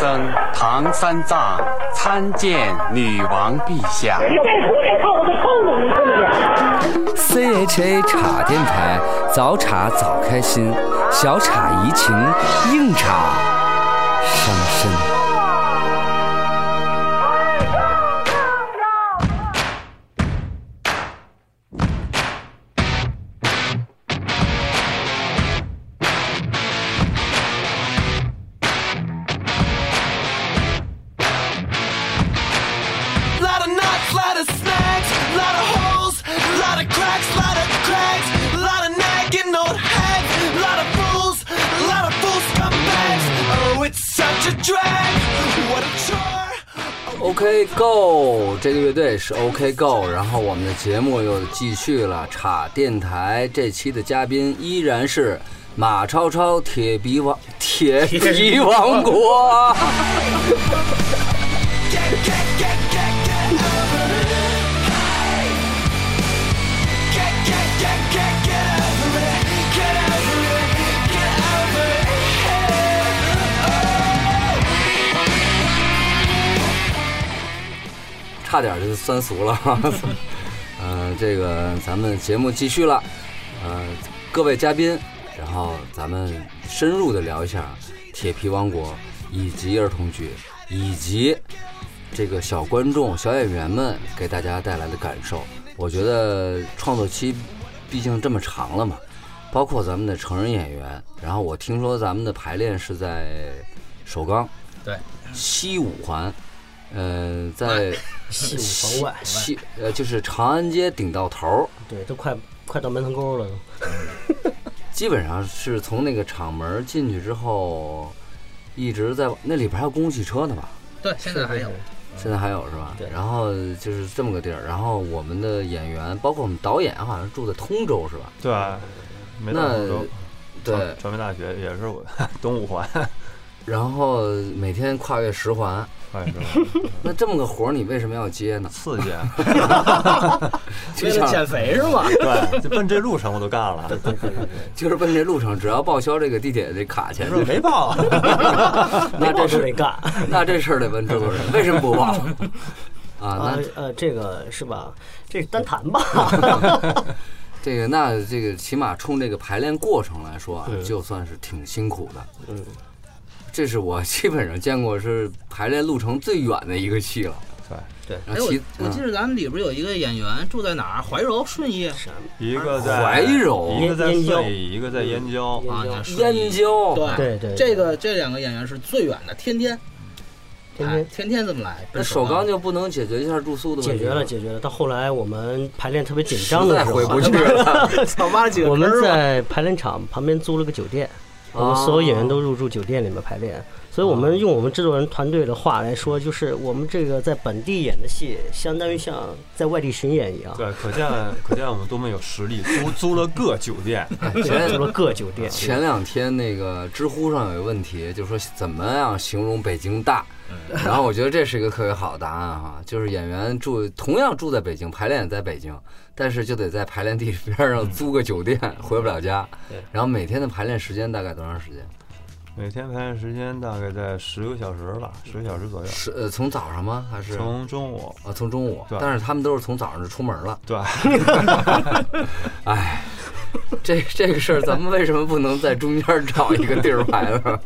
僧唐三藏参见女王陛下。CHA 茶电台，早茶早开心，小茶怡情，硬茶这个乐队是 OK Go，然后我们的节目又继续了。插电台这期的嘉宾依然是马超超，铁皮王，铁皮王国。差点就酸俗了。嗯、这个咱们节目继续了，呃，各位嘉宾，然后咱们深入的聊一下铁皮王国以及儿童剧，以及这个小观众、小演员们给大家带来的感受。我觉得创作期毕竟这么长了嘛，包括咱们的成人演员。然后我听说咱们的排练是在首钢，对，西五环，呃，在西 五环外，西呃就是长安街顶到头儿，对，都快快到门头沟了都。基本上是从那个厂门进去之后，一直在那里边还有公共汽车呢吧？对，现在还有。现在还有是吧？对然后就是这么个地儿，然后我们的演员，包括我们导演，好像住在通州是吧？对，没到那。对传，传媒大学也是我 东五环，然后每天跨越十环，哎，是吧？那这么个活儿你为什么要接呢？刺激，为了减肥是吗？对，就奔这路程我都干了，就是奔这路程，只要报销这个地铁这卡钱，说没报，那这是是得干那这事儿得问制作人为什么不报啊？啊那呃，这个是吧？这是单谈吧。这个那这个起码冲这个排练过程来说啊，嗯就算是挺辛苦的。嗯，这是我 基本上见过是排练路程最远的一个戏了。对，哎，我我记得咱们里边有一个演员住在哪儿？怀柔、顺义一个在怀柔一个在顺义，一个在燕郊，啊，燕郊对对对这个这两个演员是最远的，天天哎天天天天这么来。那首钢就不能解决一下住宿的问题解决了，解决了。到后来我们排练特别紧张的时候，回不去了。操挖了几个我们在排练场旁边租了个酒店，我们所有演员都入住酒店里面排练。所以我们用我们制作人团队的话来说，就是我们这个在本地演的戏，相当于像在外地巡演一样，对，可见可见我们多么有实力，租租了个酒店，租了各酒店。前两天那个知乎上有一个问题，就说怎么样形容北京大？然后我觉得这是一个特别好的答案哈，就是演员住同样住在北京，排练也在北京，但是就得在排练地边上租个酒店，回不了家。然后每天的排练时间大概多长时间？每天排练时间大概在十个小时吧，十个小时左右，是呃从早上吗？还是从中午，啊从中午？对但是他们都是从早上就出门了。对，哎，这这个事儿咱们为什么不能在中间找一个地儿排呢？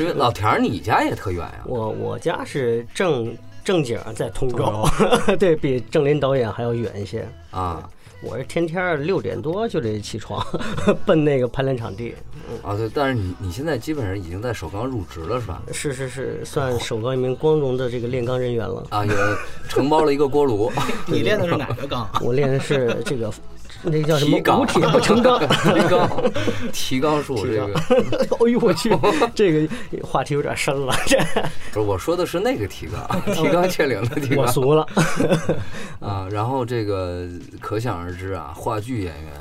是因为老田儿你家也特远呀、我我家是正正经在通州，对比郑林导演还要远一些。啊！我是天天六点多就得起床，奔那个排练场地。啊，对，但是你你现在基本上已经在首钢入职了，是吧？是是是，算首钢一名光荣的这个炼钢人员了。啊，也承包了一个锅炉，你练的是哪个钢？我练的是这个，那个叫什么提钢无铁不成钢。提纲，提高是我这个 哎呦我去，这个话题有点深了，这不是我说的是那个提纲，提纲挈领的提纲我俗了。啊。然后这个可想而知啊，话剧演员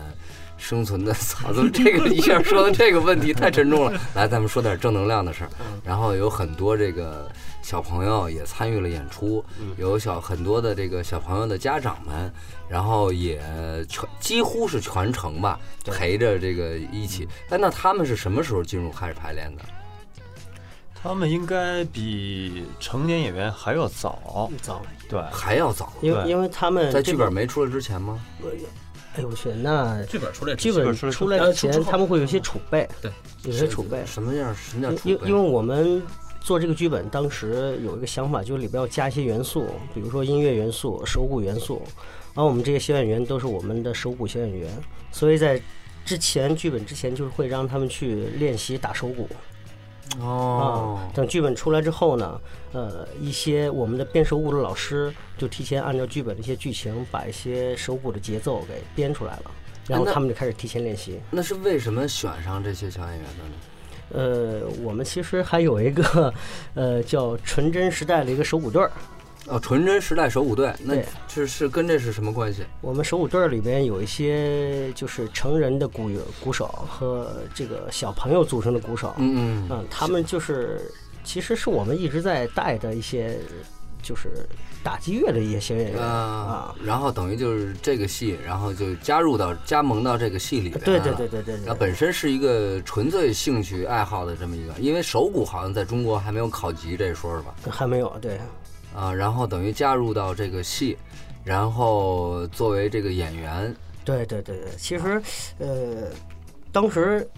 生存的操，怎么这个一下说到这个问题太沉重了。来，咱们说点正能量的事儿。然后有很多这个小朋友也参与了演出，有小很多的这个小朋友的家长们，然后也全几乎是全程吧陪着这个一起。哎，那他们是什么时候进入开始排练的？他们应该比成年演员还要早，早，对，还要早，因为因为他们在剧这个本没出来之前吗？哎呦我去，那剧本出来之剧前本出来之前他们会有一些储备，对，有些储备。什么样？什么叫储备？因因为我们做这个剧本，当时有一个想法，就是里边要加一些元素，比如说音乐元素、手鼓元素。然后我们这些小演员都是我们的手鼓小演员，所以在之前剧本之前，就是会让他们去练习打手鼓。哦啊，，等剧本出来之后呢，呃，一些我们的编手鼓的老师就提前按照剧本的一些剧情，把一些手鼓的节奏给编出来了，然后他们就开始提前练习。那是为什么选上这些小演员的呢？呃，我们其实还有一个，呃，叫纯真时代的一个手鼓队儿。哦，纯真时代手鼓队，那这是是跟这是什么关系？我们手鼓队儿里边有一些就是成人的鼓鼓手和这个小朋友组成的鼓手。嗯嗯，嗯，他们就是其实是我们一直在带的一些就是打击乐的一些小演员啊啊。，然后等于就是这个戏，然后就加入到加盟到这个戏里边了对对对对对。然后本身是一个纯粹兴趣爱好的这么一个，因为手鼓好像在中国还没有考级这说是吧？还没有对。啊，然后等于加入到这个戏，然后作为这个演员，对对对对，其实，呃，当时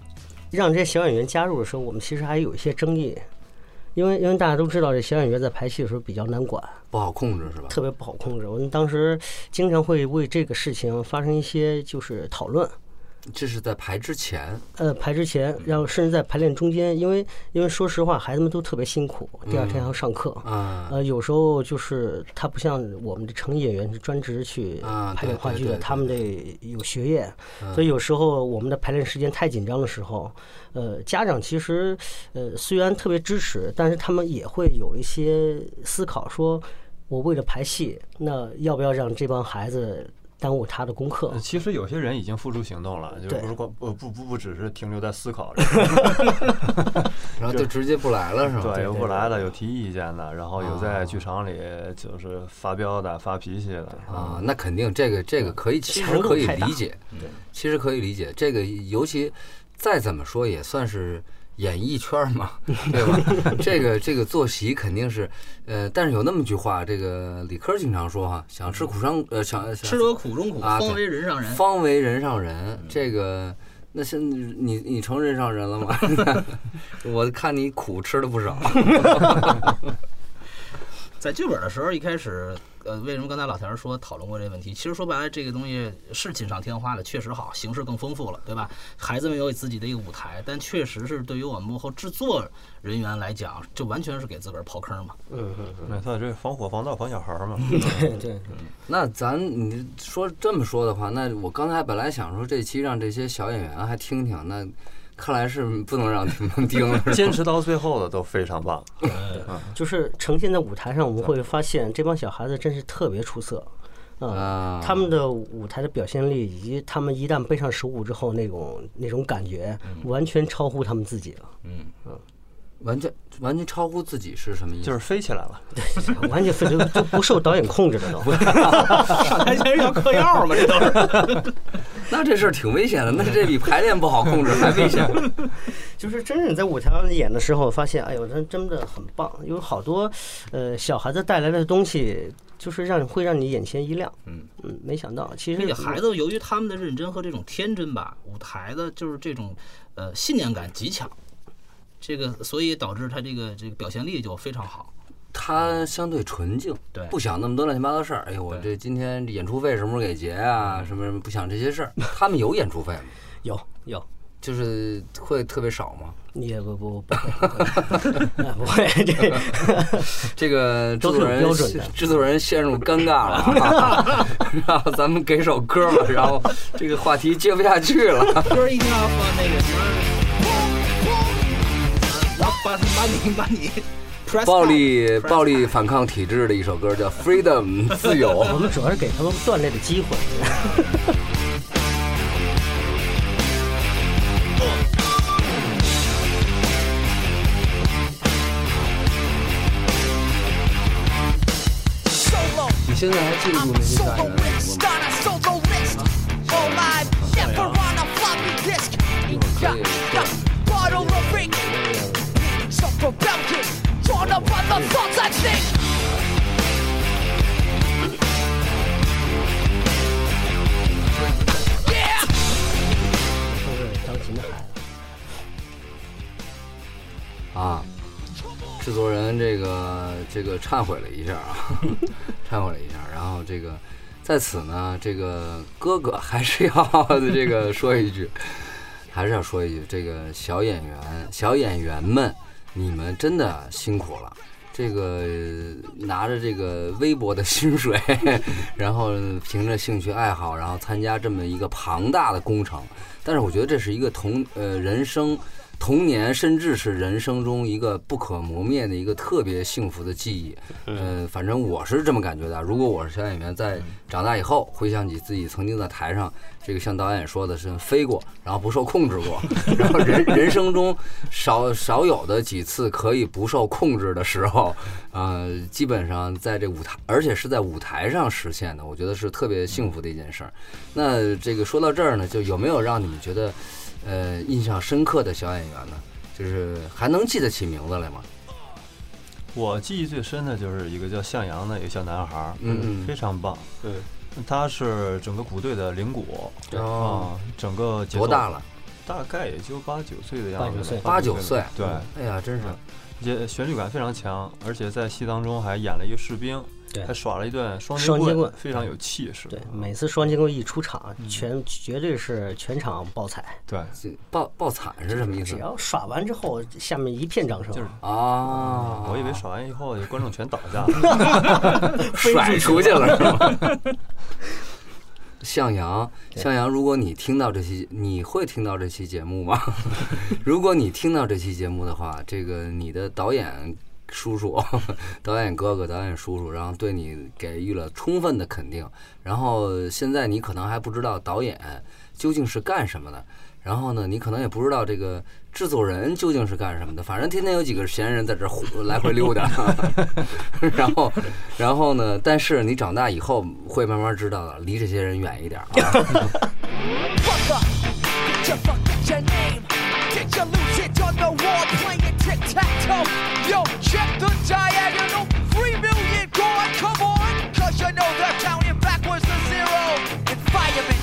让这些小演员加入的时候，我们其实还有一些争议，因为因为大家都知道，这小演员在排戏的时候比较难管，不好控制是吧？特别不好控制。我们当时经常会为这个事情发生一些就是讨论。这是在排之前，呃，排之前，然后甚至在排练中间，因为因为说实话，孩子们都特别辛苦，第二天还要上课。啊，呃，有时候就是他不像我们的成演员是专职去啊排练话剧的，他们得有学业，嗯。所以有时候我们的排练时间太紧张的时候，呃，家长其实呃虽然特别支持，但是他们也会有一些思考，说我为了排戏，那要不要让这帮孩子耽误他的功课呃？其实有些人已经付诸行动了，就对不是光不不不不只是停留在思考，然后就直接不来了是吧？对，有不来的，有提意见的，然后有啊在剧场里就是发飙的、发脾气的啊，那肯定这个这个可以，其实可以理解，其实可以理解。这个尤其再怎么说也算是演艺圈嘛，对吧？这个这个坐席肯定是，呃，但是有那么句话，这个理科经常说哈，想吃苦上呃想想吃得苦中苦，啊方为人上人。方为人上人，这个。那是你你成人上人了吗？我看你苦吃了不少。在剧本的时候，一开始，呃，为什么刚才老田儿说讨论过这个问题？其实说白了，这个东西是锦上添花的，确实好，形式更丰富了，对吧？孩子们有自己的一个舞台，但确实是对于我们幕后制作人员来讲，就完全是给自个儿刨坑嘛。嗯嗯没错，这防火防盗防小孩儿嘛。嗯，对对。那咱你说这么说的话，那我刚才本来想说这期让这些小演员还听听，那看来是不能让他们盯了。坚持到最后的都非常棒。就是呈现在舞台上，我们会发现这帮小孩子真是特别出色。啊、啊他们的舞台的表现力，以及他们一旦背上手鼓之后那种那种感觉，完全超乎他们自己了，完全完全超乎自己是什么意思？就是飞起来了，对 完全飞就就不受导演控制了都。上台前是要嗑药嘛，这都是。那这事儿挺危险的，那这比排练不好控制还危险。就是真正在舞台上演的时候，发现哎呦，真真的很棒，有好多呃小孩子带来的东西，就是让会让你眼前一亮。嗯嗯，没想到其实孩子由于他们的认真和这种天真吧，舞台的就是这种呃信念感极强，这个所以导致他这个这个表现力就非常好。他相对纯净，对不想那么多乱七八糟事儿。哎呦，我这今天演出费什么时候给结啊？什么什么不想这些事儿。他们有演出费吗？有有。就是会特别少吗？也不不不会不会啊 不会，这 这个制作人标准的制作人陷入尴尬了啊，然后咱们给首歌吧，然后这个话题接不下去了。歌一定要放那个什么，把把你把你。暴力暴力反抗体制的一首歌叫《Freedom》自由。我们主要是给他们锻炼的机会。你现在还记得住那些大人 mix, got a such thing. 都是张琴的孩子。啊，制作人这个这个忏悔了一下啊，忏悔了一下，然后这个在此呢，这个哥哥还是要这个说一句，还是要说一句，这个小演员小演员们，你们真的辛苦了。这个拿着这个微薄的薪水，然后凭着兴趣爱好，然后参加这么一个庞大的工程，但是我觉得这是一个同呃人生童年，甚至是人生中一个不可磨灭的一个特别幸福的记忆。呃，反正我是这么感觉的。如果我是小演员，在长大以后回想起自己曾经在台上，这个像导演说的是飞过，然后不受控制过，然后人人生中少少有的几次可以不受控制的时候，呃，基本上在这舞台，而且是在舞台上实现的，我觉得是特别幸福的一件事儿。那这个说到这儿呢，就有没有让你们觉得？呃，印象深刻的小演员呢，就是还能记得起名字来吗？我记忆最深的就是一个叫向阳的一个小男孩儿，嗯嗯。非常棒。对，他是整个鼓队的领鼓，哦。啊，整个节奏多大了？大概也就八九岁的样子，八九岁。八九岁。对，哎呀，真是。也旋律感非常强，而且在戏当中还演了一个士兵，对还耍了一段双双截棍非常有气势。对，每次双截棍一出场，全绝对是全场爆彩。对，爆爆惨是什么意思只？要耍完之后，下面一片掌声。就是啊，我以为耍完以后观众全倒下了。甩出去了是吗？向阳，向阳，如果你听到这期，你会听到这期节目吗？如果你听到这期节目的话，这个你的导演叔叔、导演哥哥、导演叔叔，然后对你给予了充分的肯定。然后现在你可能还不知道导演究竟是干什么的，然后呢，你可能也不知道这个制作人究竟是干什么的。反正天天有几个闲人在这儿 来回溜达，然后，然后呢，但是你长大以后会慢慢知道的，离这些人远一点啊。Fuck up. Get your fuck, get your name. Get your loose it on the wall playing tic tac toe. Yo, check the diagonal. Three million gone, come on. Cause you know they're counting backwards to zero. Environment.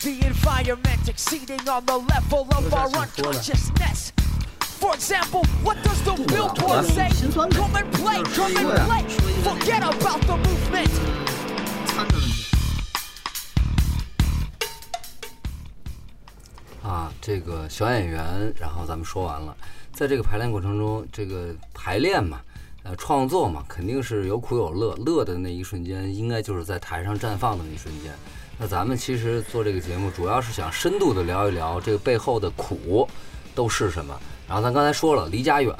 The environment exceeding on the level of our unconsciousness. For example, what does the billboard say? Come and play, come and play. Forget about the movement. 参的问题。啊，这个小演员，然后咱们说完了， 在这个排练过程中，这个排练嘛，呃，创作嘛，肯定是有苦有乐，乐的那一瞬间，应该就是在台上绽放的那一瞬间。那咱们其实做这个节目，主要是想深度的聊一聊这个背后的苦都是什么。然后咱刚才说了，离家远，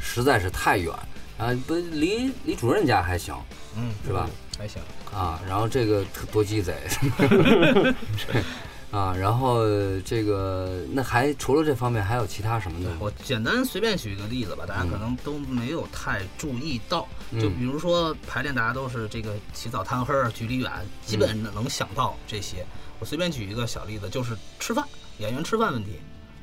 实在是太远，啊，不离离主任家还行，嗯，是吧？还行。啊，然后这个多鸡贼，啊，然后这个那还除了这方面，还有其他什么的？我简单随便举一个例子吧，大家可能都没有太注意到。就比如说排练，大家都是这个起早贪黑儿，距离远，基本能想到这些。我随便举一个小例子，就是吃饭，演员吃饭问题，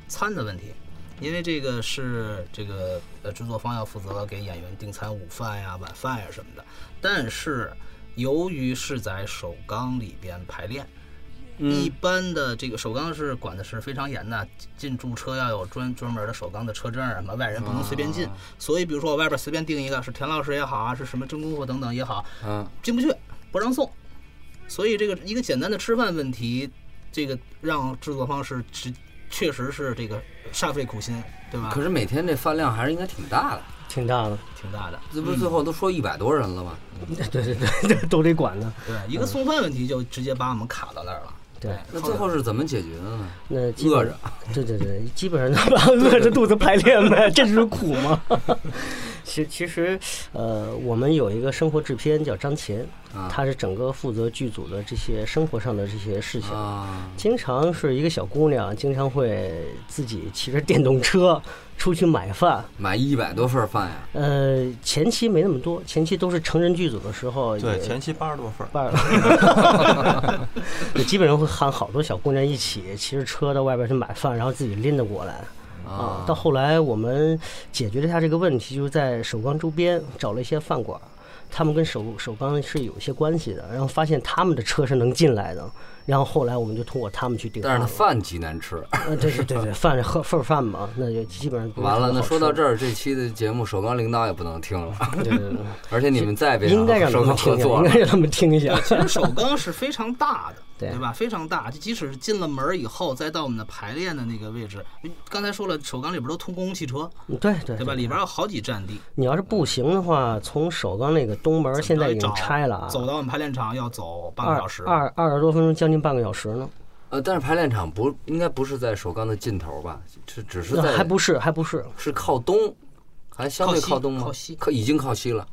餐的问题。因为这个是这个呃制作方要负责给演员订餐、午饭呀、晚饭呀什么的，但是由于是在首钢里边排练，一般的这个首钢是管的是非常严的，进驻车要有专专门的首钢的车证，什么外人不能随便进。所以，比如说我外边随便定一个，是田老师也好啊，是什么真功夫等等也好，嗯，进不去，不让送。所以这个一个简单的吃饭问题，这个让制作方是是确实是这个煞费苦心，对吧？可是每天这饭量还是应该挺大的，挺大的，挺大的。这不是最后都说一百多人了吗？对对 对，这都得管呢。对，一个送饭问题就直接把我们卡到那儿了。对那最后是怎么解决的呢？那基本饿着，对对对，基本上都把饿着肚子排练呗，这是苦吗？其其实，呃，我们有一个生活制片叫张琴，啊他是整个负责剧组的这些生活上的这些事情。啊，经常是一个小姑娘，经常会自己骑着电动车出去买饭。买一百多份饭呀，呃，前期没那么多，前期都是成人剧组的时候，对，前期八十多份儿，基本上会喊好多小姑娘一起骑着车到外边去买饭，然后自己拎着过来。啊。到后来我们解决了一下这个问题，就是在首钢周边找了一些饭馆，他们跟首首钢是有一些关系的，然后发现他们的车是能进来的，然后后来我们就通过他们去订但是它了饭极难吃。呃，对对对对，饭喝份儿饭嘛，那就基本上完了，那说到这儿，这期的节目首钢领导也不能听了，对对对，而且你们再也别应该让他首们听应该。让他们听一下。其实首钢是非常大的，对对吧？非常大，就即使是进了门儿以后，再到我们的排练的那个位置，刚才说了，首钢里边都通公共汽车，对对对吧？里边有好几站地，你要是步行的话，从首钢那个东门现在已经拆了啊，走到我们排练场要走半个小时。二二十多分钟，将近半个小时呢。呃，但是排练场不应该不是在首钢的尽头吧？这只是那在还不是，还不是，是靠东，还相对靠东吗？靠西靠已经靠西了。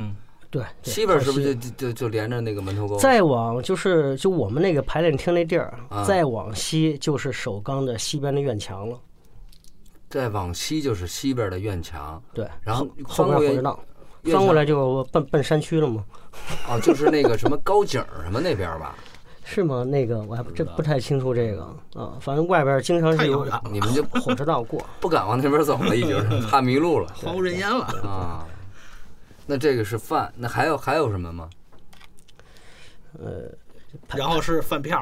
对，对西边是不是就就就就连着那个门头沟？再往就是就我们那个排练厅那地儿，啊再往西就是首钢的西边的院墙了。再往西就是西边的院墙，对，然后后翻过院边火车道，翻过来就奔奔山区了嘛。哦，就是那个什么高井什么那边吧？是吗？那个我还不这不太清楚这个啊，反正外边经常是有 你们就 火车道过。不敢往那边走了，已经是 怕迷路了荒无人烟了。啊。那这个是饭，那还有还有什么吗？呃然后是饭票，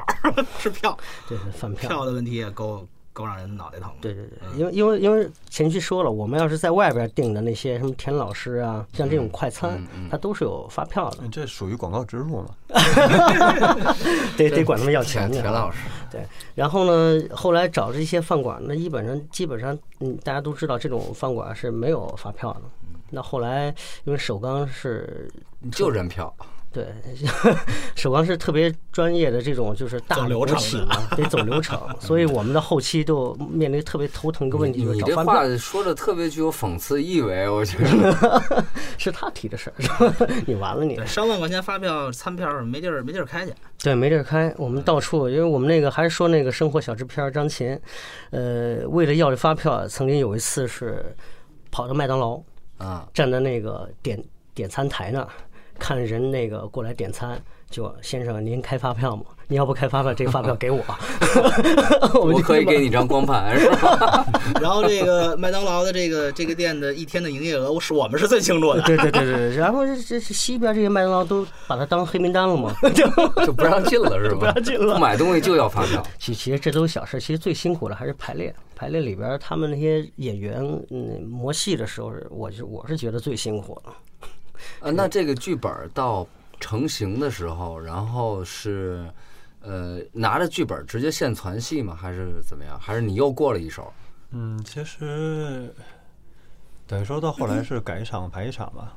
是票，对对，饭票。票的问题也够够让人脑袋疼的。对对对，因为因为因为前期说了，我们要是在外边订的那些什么田老师啊，像这种快餐它都是有发票的，嗯这属于广告植入嘛？得得管他们要钱去。田老师，对，然后呢，后来找这些饭馆，那基本上基本上，嗯，大家都知道这种饭馆是没有发票的。那后来因为首钢是你就认票，对，首钢是特别专业的这种就是大流程嘛，得走流程，所以我们的后期都面临特别头疼一个问题，就是你这话找饭票。说的特别具有讽刺意味，我觉得。是他提的事儿，是吧？你完了你，。上万块钱发票、餐票没地儿没地儿开去。对，没地儿开，我们到处，因为我们那个还是说那个生活小制片儿张琴，呃，为了要这发票，曾经有一次是跑到麦当劳，啊，站在那个点点餐台那儿，看人那个过来点餐，就先生您开发票吗？你要不开发票，这个发票给我，我们就可以给你张光盘，是吧？然后这个麦当劳的这个这个店的一天的营业额，我是我们是最清楚的。对对对对对，然后这这这西边这些麦当劳都把它当黑名单了嘛，就就不让进了，是吧？不让进了不买东西就要发票。其其实这都是小事，其实最辛苦的还是排练。排练里边他们那些演员，嗯，磨戏的时候，我是我是觉得最辛苦的。呃，那这个剧本到成型的时候，然后是呃拿着剧本直接现传戏吗？还是怎么样？还是你又过了一手？嗯，其实等于说到后来是改一场排一场吧。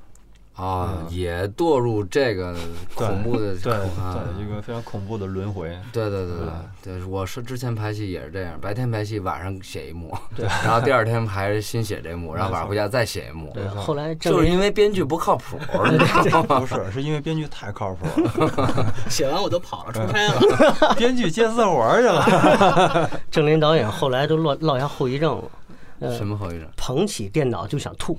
啊，也堕入这个恐怖的对啊对，一个非常恐怖的轮回。对对对对对，我是之前拍戏也是这样，白天拍戏，晚上写一幕，然后第二天还是新写这幕，然后晚上回家再写一幕，对，后来就是因为编剧不靠谱，你知道吗？不是，是因为编剧太靠谱了，写完我都跑了，出差了。编剧接私活儿去了。郑林导演后来都落落下后遗症了，呃什，么后遗症？捧起电脑就想吐。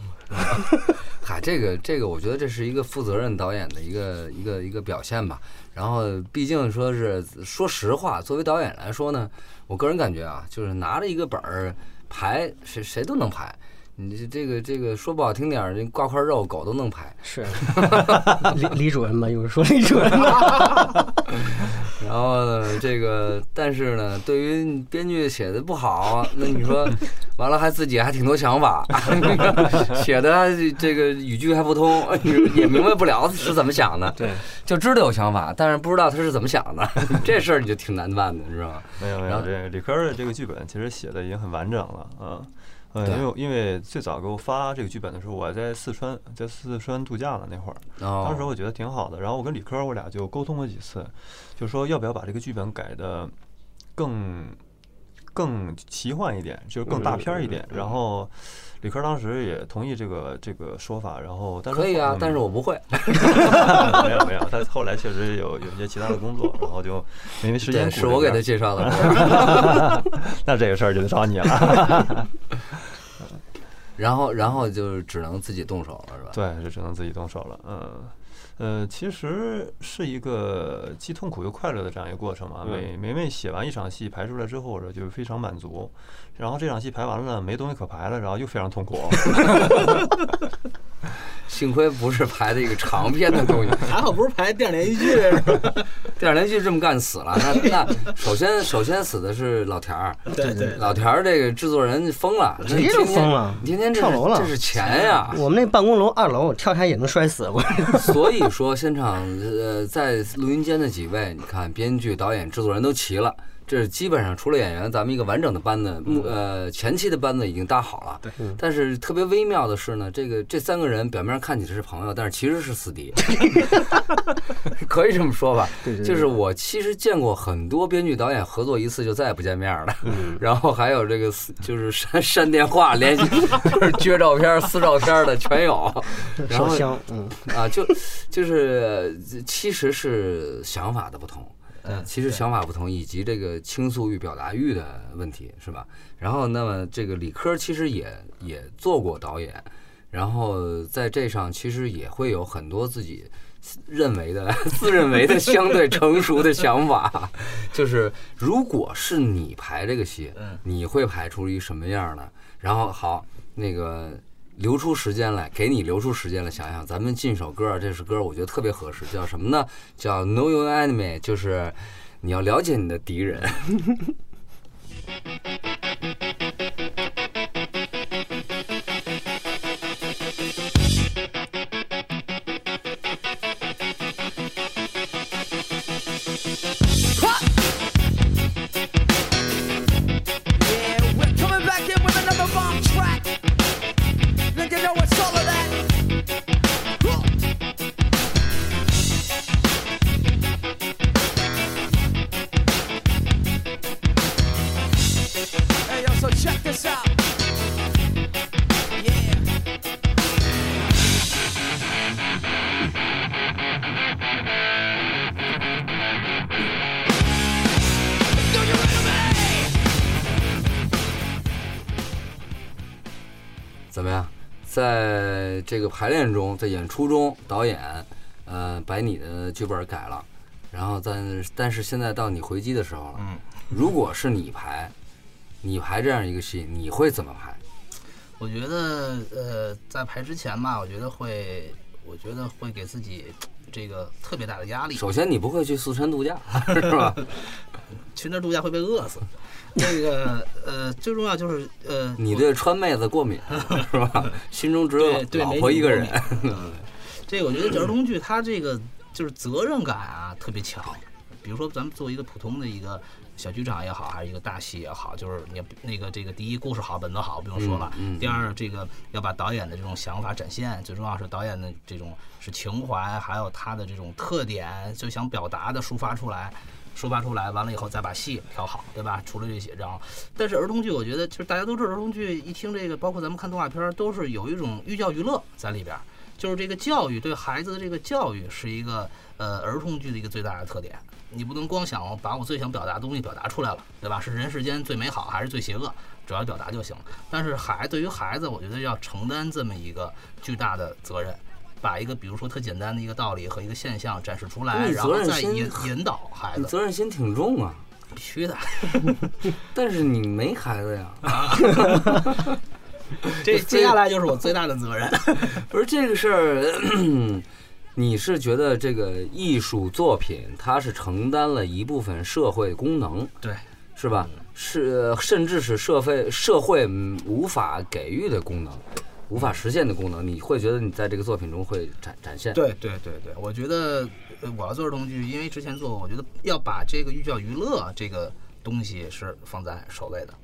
嗨，这个这个，我觉得这是一个负责任导演的一个一个一个表现吧。然后，毕竟说是说实话，作为导演来说呢，我个人感觉啊，就是拿着一个本儿排，谁谁都能排。你这这个这个说不好听点儿，这挂块肉狗都能拍。是，李李主任嘛，有人说李主任嘛，然后呢，这个但是呢，对于编剧写的不好，那你说完了还自己还挺多想法，写的这个语句还不通，也明白不了是怎么想的。对，就知道有想法，但是不知道他是怎么想的，这事儿你就挺难办的，你知道吗？没有没有，这理科儿的这个剧本其实写的已经很完整了啊。呃，因为因为最早给我发这个剧本的时候，我在四川，在四川度假呢那会儿，当时哦，我觉得挺好的。然后我跟李科我俩就沟通过几次，就说要不要把这个剧本改的更更奇幻一点，就是更大片儿一点。然后李科当时也同意这个这个说法，然后但是可以啊，但是我不会。没有没有，他后来确实有有一些其他的工作，然后就因为时间是我给他介绍的。那这个事儿就得找你了。然后，然后就只能自己动手了，是吧？对，就只能自己动手了。嗯，呃，其实是一个既痛苦又快乐的这样一个过程嘛。每每每写完一场戏排出来之后，就非常满足。然后这场戏排完了，没东西可排了，然后又非常痛苦。幸亏不是排的一个长篇的东西，还好不是排电视连续 剧，电视连续剧这么干死了。那那首先首先死的是老田儿，对对，老田儿这个制作人疯了，直接就疯了天天跳楼了这是钱呀。我们那办公楼二楼跳下也能摔死我。所所以说，现场呃，在录音间的几位，你看，编剧、导演、制作人都齐了。这基本上除了演员，咱们一个完整的班子，幕呃前期的班子已经搭好了。对，但是特别微妙的是呢，这个这三个人表面上看起来是朋友，但是其实是死敌，可以这么说吧？对对对就是我其实见过很多编剧导演合作一次就再也不见面了，嗯然后还有这个就是 删删电话、联系、就是撅照片、撕照片的全有，然后烧香，嗯，啊，就就是呃其实是想法的不同，嗯其实想法不同，以及这个倾诉欲、表达欲的问题，是吧？然后，那么这个理科其实也也做过导演，然后在这上其实也会有很多自己认为的、自认为的 相对成熟的想法。就是如果是你排这个戏嗯，你会排出一什么样呢？然后好，那个留出时间来，给你留出时间来想想，咱们进首歌，这首歌我觉得特别合适，叫什么呢？叫 Know Your Enemy，就是你要了解你的敌人。个排练中，在演出中，导演呃把你的剧本改了，然后但但是现在到你回击的时候了，嗯，如果是你排，你排这样一个戏，你会怎么排？我觉得呃，在排之前吧，我觉得会，我觉得会给自己这个特别大的压力。首先，你不会去四川度假，是吧？去那儿度假会被饿死。这个呃，最重要就是呃，你对川妹子过敏，是吧？心中只有老婆一个人。美女过敏这个我觉得儿童剧它这个就是责任感啊特别强。比如说咱们做一个普通的一个小剧场也好，还是一个大戏也好，就是你那个这个第一故事好，本子好，不用说了。嗯嗯第二，这个要把导演的这种想法展现，最重要是导演的这种是情怀，还有他的这种特点，就想表达的抒发出来。抒发出来，完了以后再把戏调好，对吧？除了这些，然后，但是儿童剧，我觉得就是大家都知道，儿童剧一听这个，包括咱们看动画片，都是有一种寓教于乐在里边。就是这个教育对孩子的这个教育是一个呃儿童剧的一个最大的特点。你不能光想把我最想表达的东西表达出来了，对吧？是人世间最美好还是最邪恶，只要表达就行了。但是孩对于孩子，我觉得要承担这么一个巨大的责任，把一个比如说特简单的一个道理和一个现象展示出来，然后再引引导孩你子，责任心挺重啊，必须的。但是你没孩子呀。这接下来就是我最大的责任。不是这个事儿，你是觉得这个艺术作品它是承担了一部分社会功能，对，是吧？是甚至是社会社会嗯无法给予的功能，无法实现的功能，你会觉得你在这个作品中会展展现。对对对对，我觉得呃我要做儿童剧，因为之前做过，我觉得要把这个寓教于乐这个东西是放在首位的。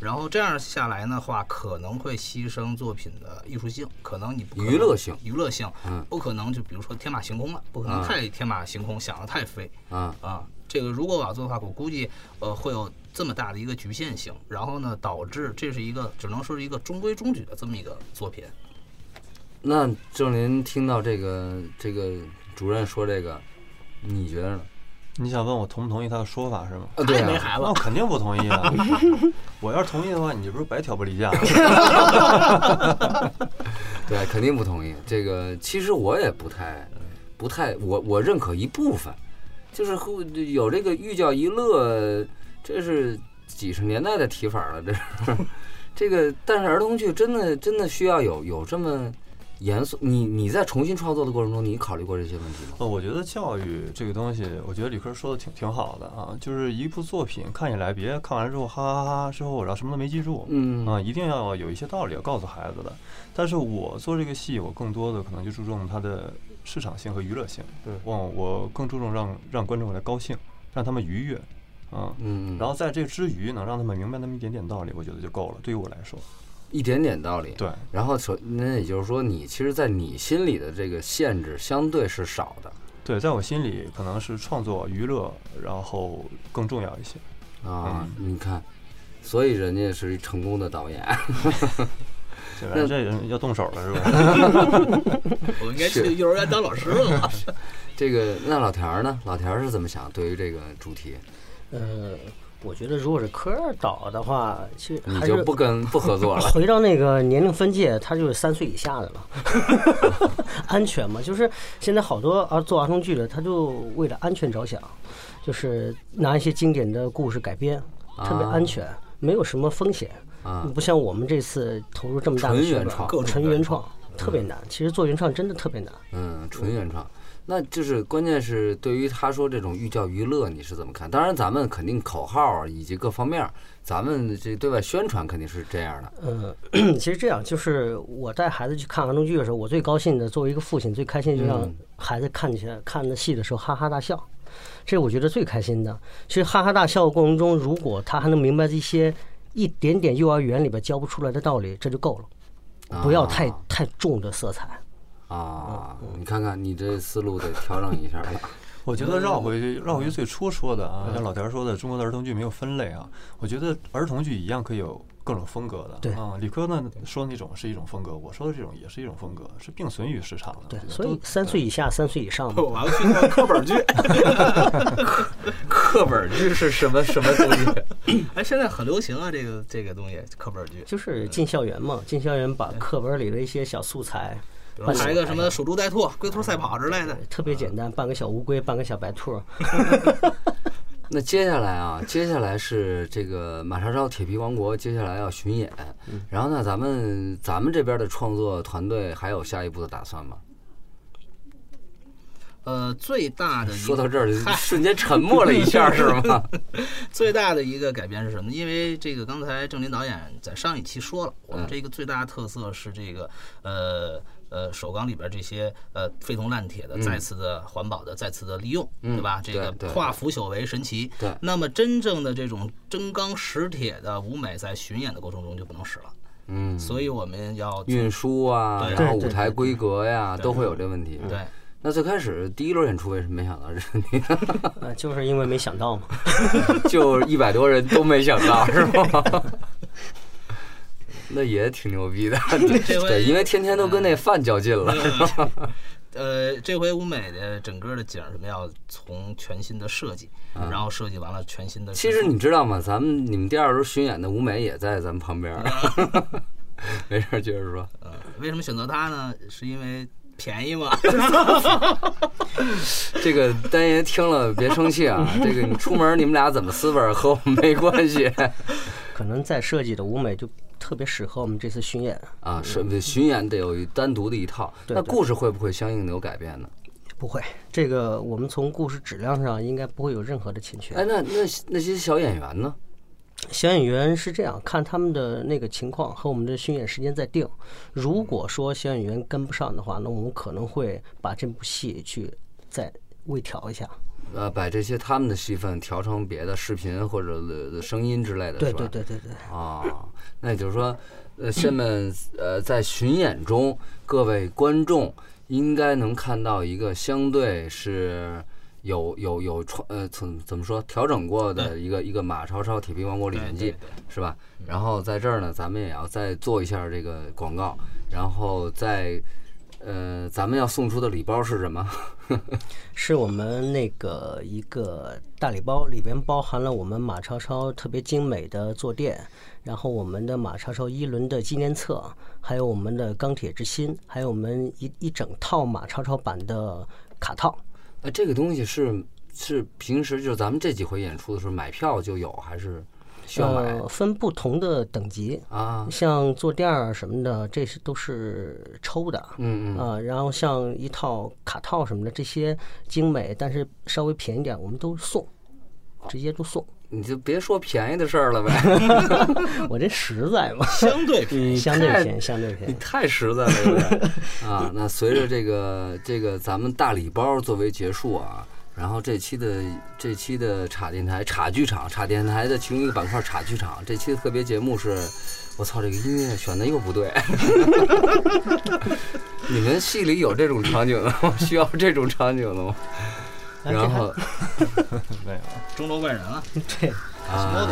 然后这样下来的话，可能会牺牲作品的艺术性，可能你娱乐性娱乐性，嗯不可能就比如说天马行空了，不可能啊太天马行空，想的太飞啊，啊。这个如果我要做的话，我估计呃会有这么大的一个局限性，然后呢导致这是一个只能说是一个中规中矩的这么一个作品。那郑林听到这个这个主任说这个，你觉得呢？你想问我同不同意他的说法是吗？啊，对啊，没孩子那我，肯定不同意啊！我要是同意的话，你这不是白挑拨离间了？对，肯定不同意。这个其实我也不太不不太，我我认可一部分，就是后有这个寓教于乐，这是几十年代的提法了，这是这个，但是儿童剧真的真的需要有有这么严肃，你你在重新创作的过程中，你考虑过这些问题吗？呃，我觉得教育这个东西，我觉得李科说的挺挺好的啊，就是一部作品看起来，别看完之后哈哈哈哈之后，然后什么都没记住，嗯啊，一定要有一些道理要告诉孩子的。但是我做这个戏，我更多的可能就注重它的市场性和娱乐性，对我我更注重让让观众来高兴，让他们愉悦，啊，嗯，然后在这之余，能让他们明白那么一点点道理，我觉得就够了。对于我来说，一点点道理。对，然后首那也就是说，你其实，在你心里的这个限制相对是少的对，在我心里可能是创作娱乐，然后更重要一些。啊。你看，所以人家是一成功的导演。这 那这人要动手了是吧？我应该去幼儿园当老师了吧？这个那老田儿呢？老田儿是怎么想？对于这个主题，呃，我觉得如果是科二导的话，其实你还就是不跟不合作了。回到那个年龄分界，他就是三岁以下的了，安全嘛，就是现在好多啊做儿童剧的，他就为了安全着想，就是拿一些经典的故事改编，特别安全，没有什么风险。啊不像我们这次投入这么大的原创纯原创特别难。其实做原创真的特别难。嗯，纯原创。那就是关键是对于他说这种寓教于乐，你是怎么看？当然，咱们肯定口号啊以及各方面，咱们这对外宣传肯定是这样的。嗯，其实这样就是我带孩子去看儿童剧的时候，我最高兴的，作为一个父亲，最开心就让嗯孩子看起来看的戏的时候哈哈大笑，这是我觉得最开心的。其实哈哈大笑的过程中，如果他还能明白这些一点点幼儿园里边教不出来的道理，这就够了，不要太啊太重的色彩。啊！你看看你这思路得调整一下了。我觉得绕回去，绕回去最初说的啊，像老田说的，中国的儿童剧没有分类啊。我觉得儿童剧一样可以有各种风格的。对啊，李科呢说那种是一种风格，我说的这种也是一种风格，是并存于市场的。对所以三岁以下、三岁以上的，我要去做课本剧。课本剧是什么什么东西？哎，现在很流行啊，这个这个东西，课本剧。就是进校园嘛，进校园把课本里的一些小素材办还有一个什么守株待兔、龟兔赛跑之类的。特别简单，扮个小乌龟，扮个小白兔。那接下来啊，接下来是这个马超超铁皮王国，接下来要巡演。然后呢，咱们咱们这边的创作团队还有下一步的打算吗？呃，最大的一说到这儿，瞬间沉默了一下，是吗？最大的一个改变是什么呢？因为这个刚才郑林导演在上一期说了，我们嗯这个最大的特色是这个呃呃首钢里边这些呃废铜烂铁的再次的环保的再次的利用，嗯对吧？这个化腐朽为神奇。对那么真正的这种真钢实铁的舞美在巡演的过程中就不能使了，嗯，所以我们要运输啊，然后舞台规格呀，都会有这问题。对。那最开始第一轮演出为什么没想到这问题？呃，就是因为没想到嘛。就一百多人都没想到，是吗？那也挺牛逼的，这回对，因为天天都跟那饭较劲了？呃，这回舞美的整个的景儿什么要从全新的设计，然后设计完了全新的。嗯其实你知道吗？咱们你们第二轮巡演的舞美也在咱们旁边儿。没事儿，接着说。呃，为什么选择它呢？是因为便宜吗。这个丹爷听了别生气啊，这个你出门你们俩怎么私奔和我们没关系可能在设计的舞美就特别适合我们这次巡演。啊。是巡演得有一单独的一套，那故事会不会相应的有改变呢？不会，这个我们从故事质量上应该不会有任何的欠缺。哎，那那那些小演员呢？小演员是这样，看他们的那个情况和我们的巡演时间再定。如果说小演员跟不上的话，那我们可能会把这部戏去再微调一下。呃，把这些他们的戏份调成别的视频或者呃声音之类的，对是吧对对对对，啊，那也就是说，呃，下面呃，在巡演中，各位观众应该能看到一个相对是有有有创呃怎怎么说调整过的一个一个马超超铁皮王国历险记是吧？然后在这儿呢，咱们也要再做一下这个广告，然后再呃，咱们要送出的礼包是什么？是我们那个一个大礼包，里边包含了我们马超超特别精美的坐垫，然后我们的马超超一轮的纪念册，还有我们的钢铁之心，还有我们一一整套马超超版的卡套。呃这个东西是是平时就是咱们这几回演出的时候买票就有，还是需要买呃，分不同的等级，啊？像坐垫儿什么的，这是都是抽的。嗯嗯啊，然后像一套卡套什么的，这些精美但是稍微便宜点，我们都送，直接都送。你就别说便宜的事儿了呗，我这实在嘛，相对便宜。相对便宜，相对便宜你。太实在了有点啊。那随着这个这个咱们大礼包作为结束啊，然后这期的这期的茶电台茶剧场茶电台的其中一个板块茶剧场，这期的特别节目是，我操，这个音乐选的又不对。你们戏里有这种场景的吗？需要这种场景的吗？然后 没有。钟楼怪人了，对，啊，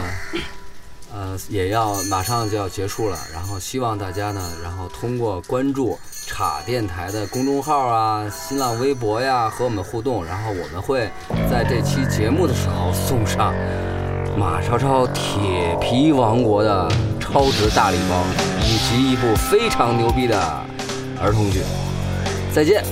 呃，也要马上就要结束了，然后希望大家呢，然后通过关注叉电台的公众号啊、新浪微博呀和我们互动，然后我们会在这期节目的时候送上马超超铁皮王国的超值大礼包，以及一部非常牛逼的儿童剧。再见。